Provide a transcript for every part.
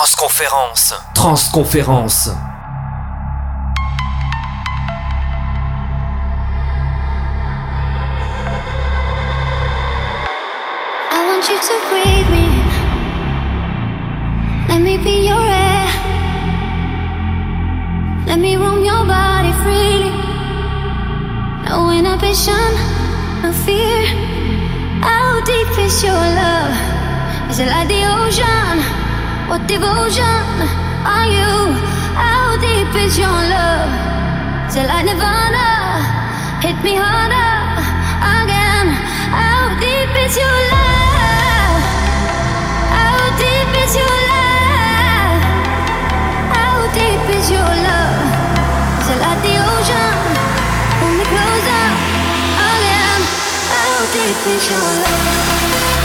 Transconférence. Transconférence. I want you to breathe me. Let me be your air. Let me roam your body freely. No inhibition, no fear. How deep is your love? Is it like the ocean? What devotion are you? How deep is your love? It like Nirvana? Hit me harder again. How deep is your love? How deep is your love? How deep is your love? It like the ocean? Pull closer again. How deep is your love?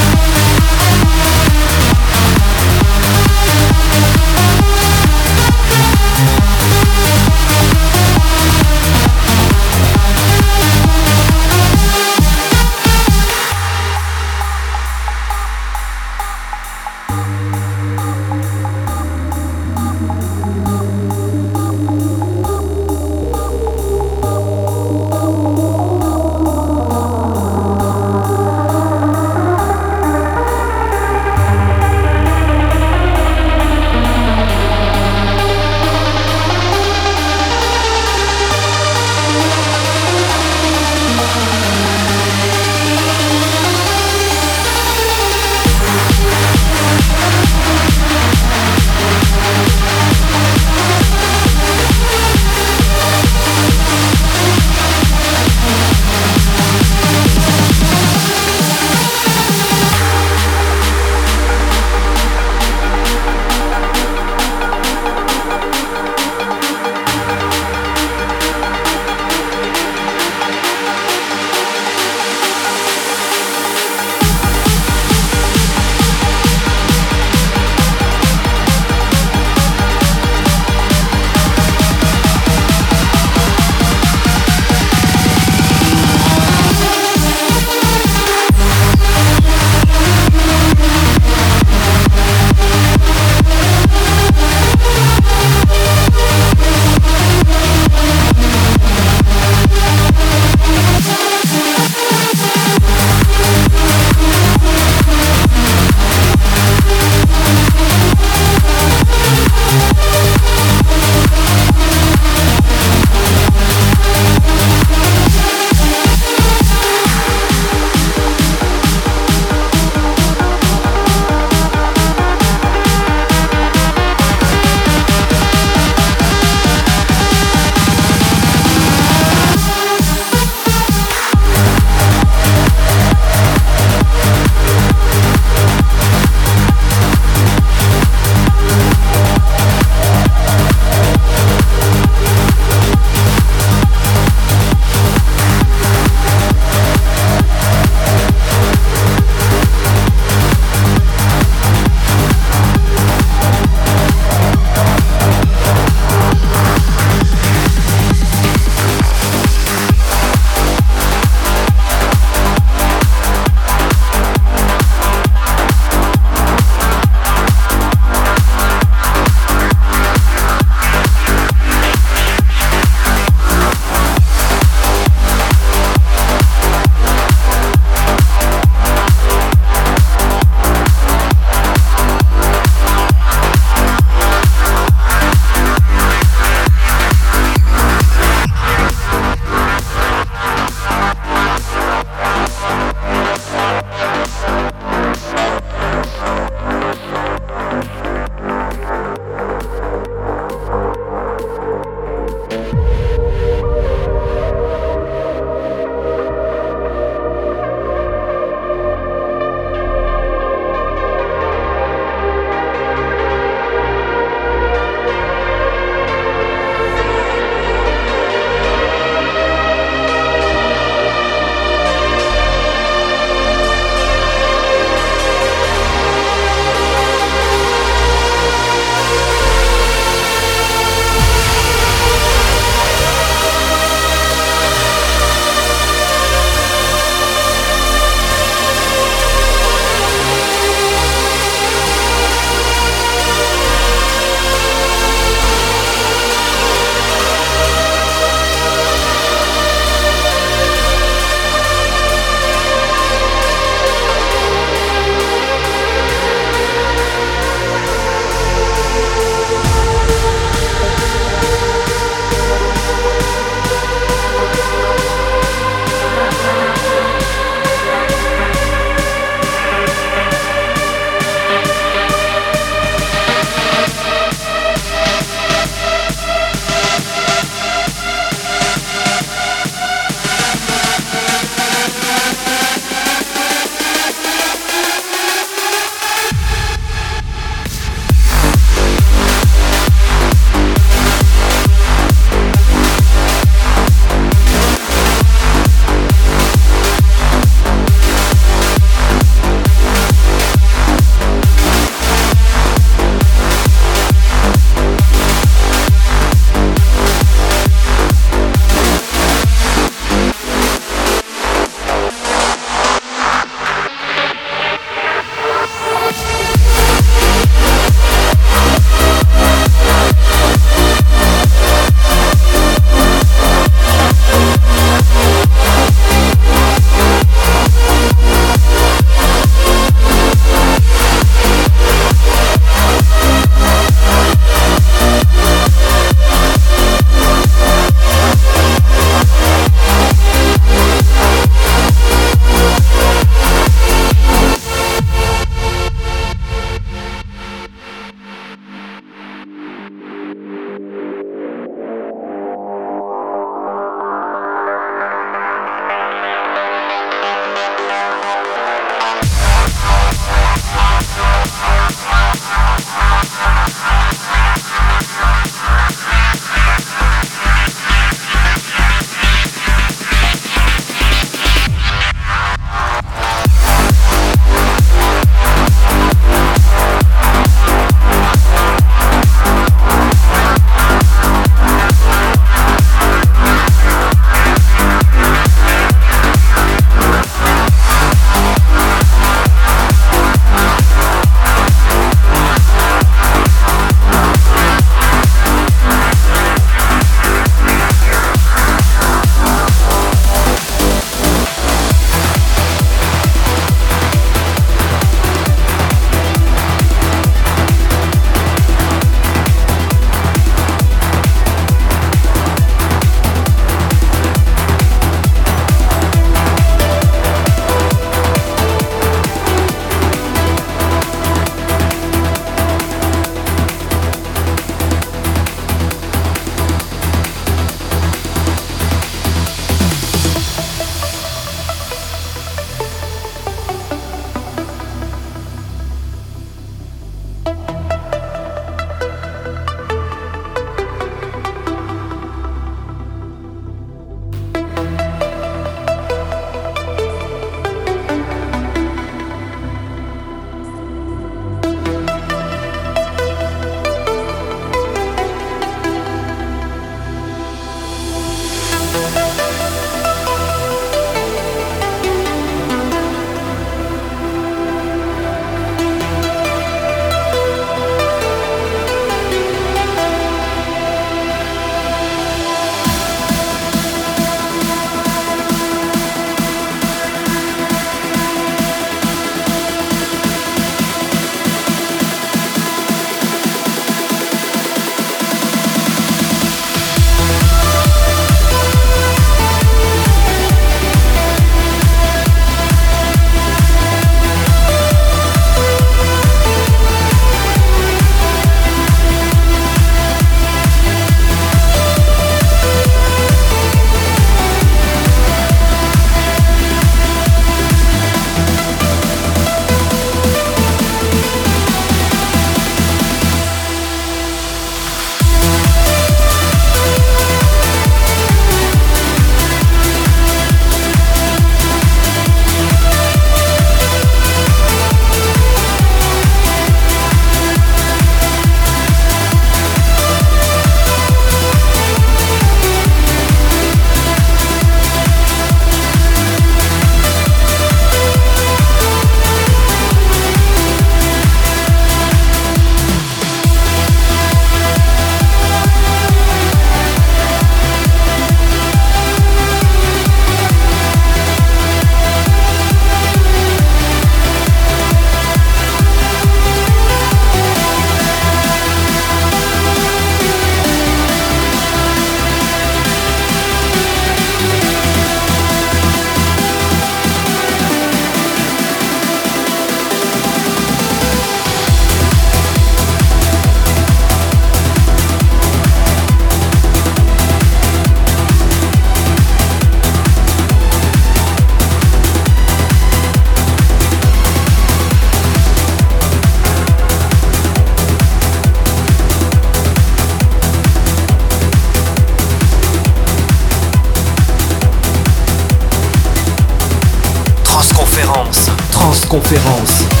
Transconférence.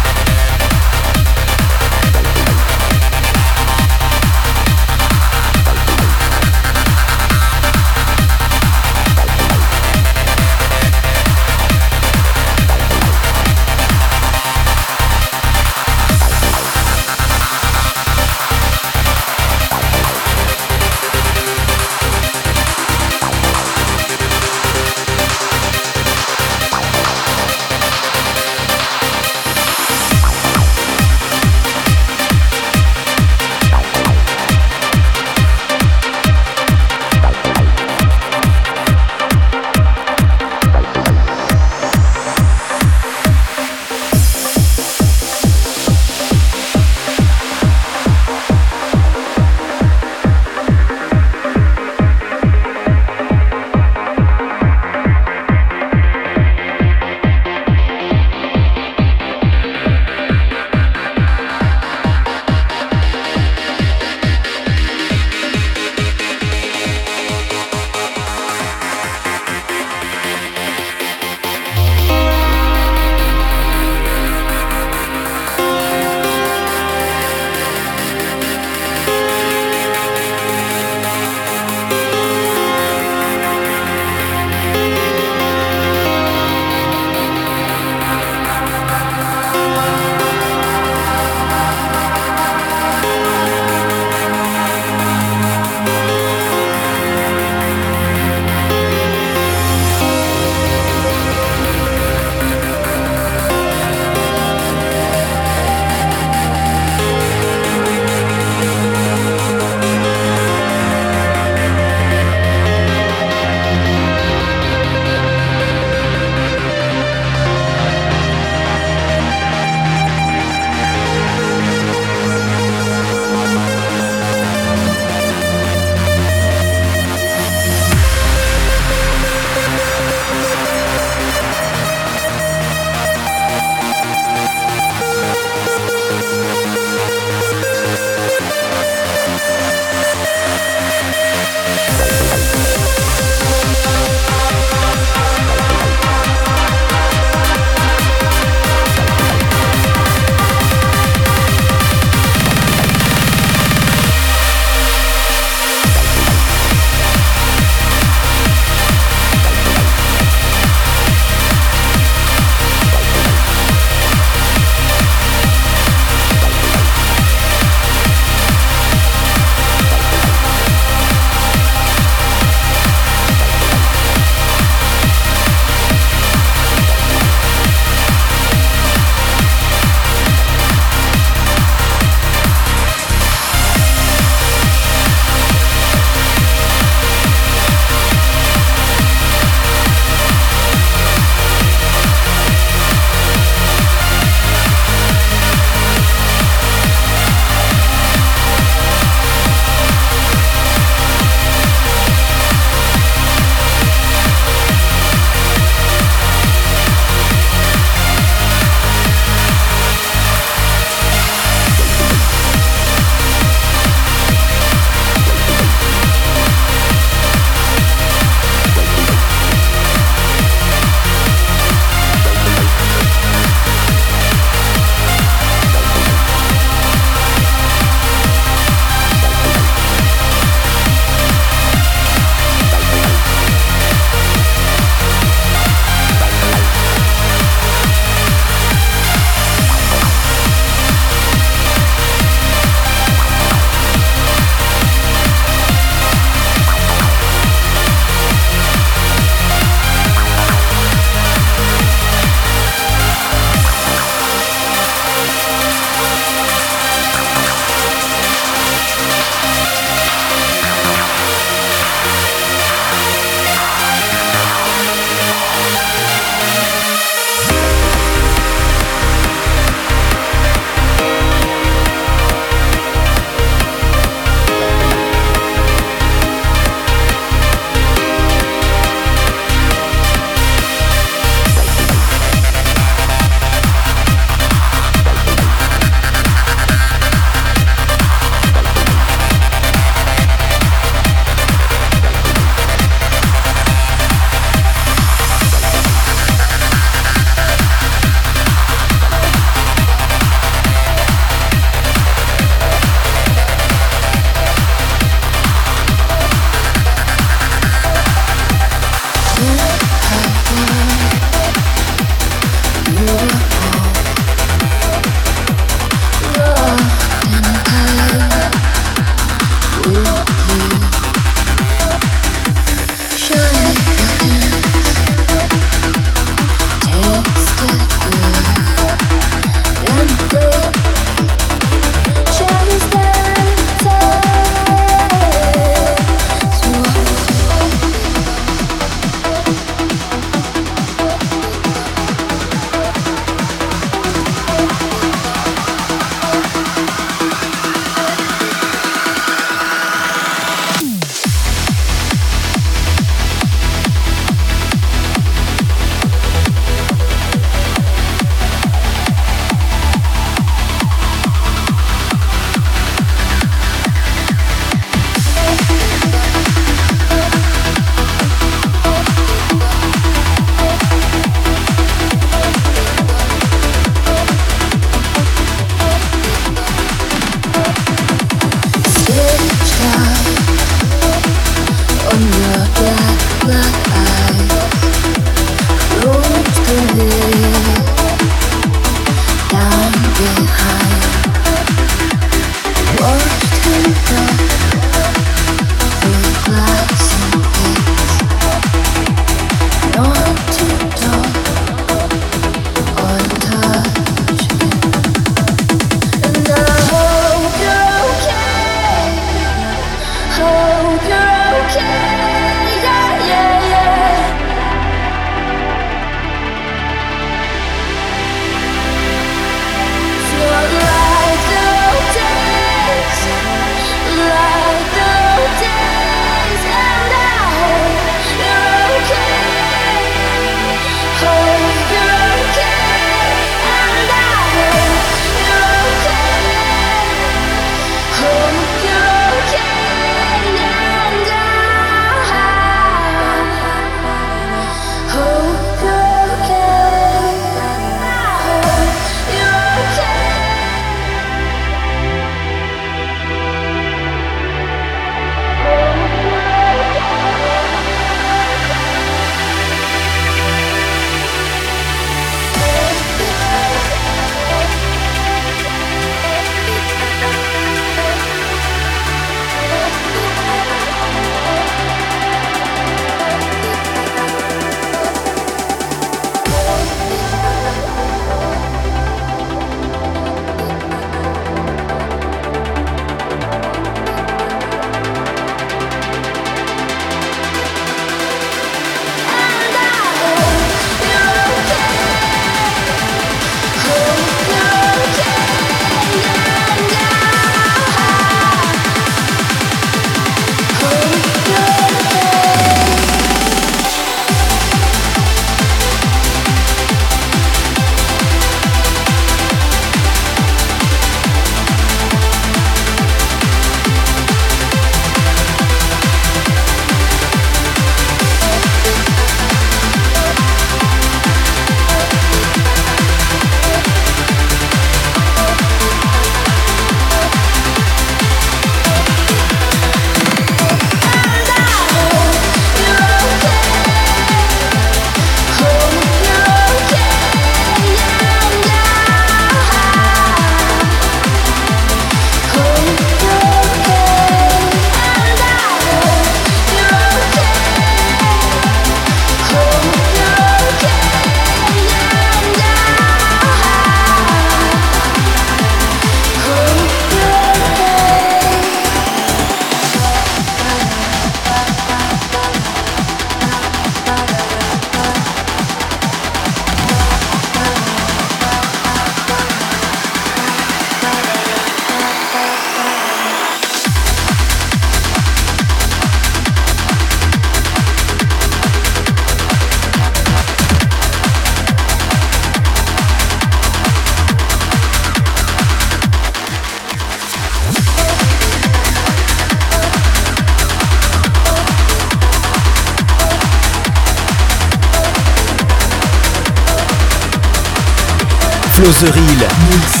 Causerie.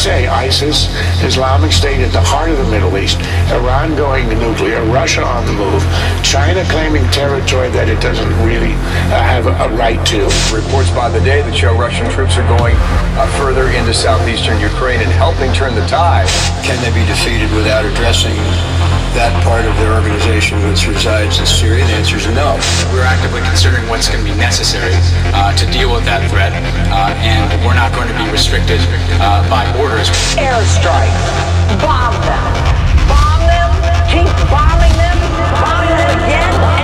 Say, ISIS, Islamic State at the heart of the Middle East, Iran going nuclear, Russia on the move, China claiming territory that it doesn't really uh, have a, right to. Reports by the day that show Russian troops are going uh, further into southeastern Ukraine and helping turn the tide. Can they be defeated without addressing that part of their organization which resides in Syria? The answer is no. We're actively considering what's going to be necessary uh, to deal with that threat, uh, and we're not going to be restricted uh, by borders. Airstrike. Bomb them. Bomb them. Keep bombing them. Bomb them again.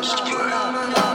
must play.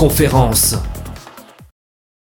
conférence.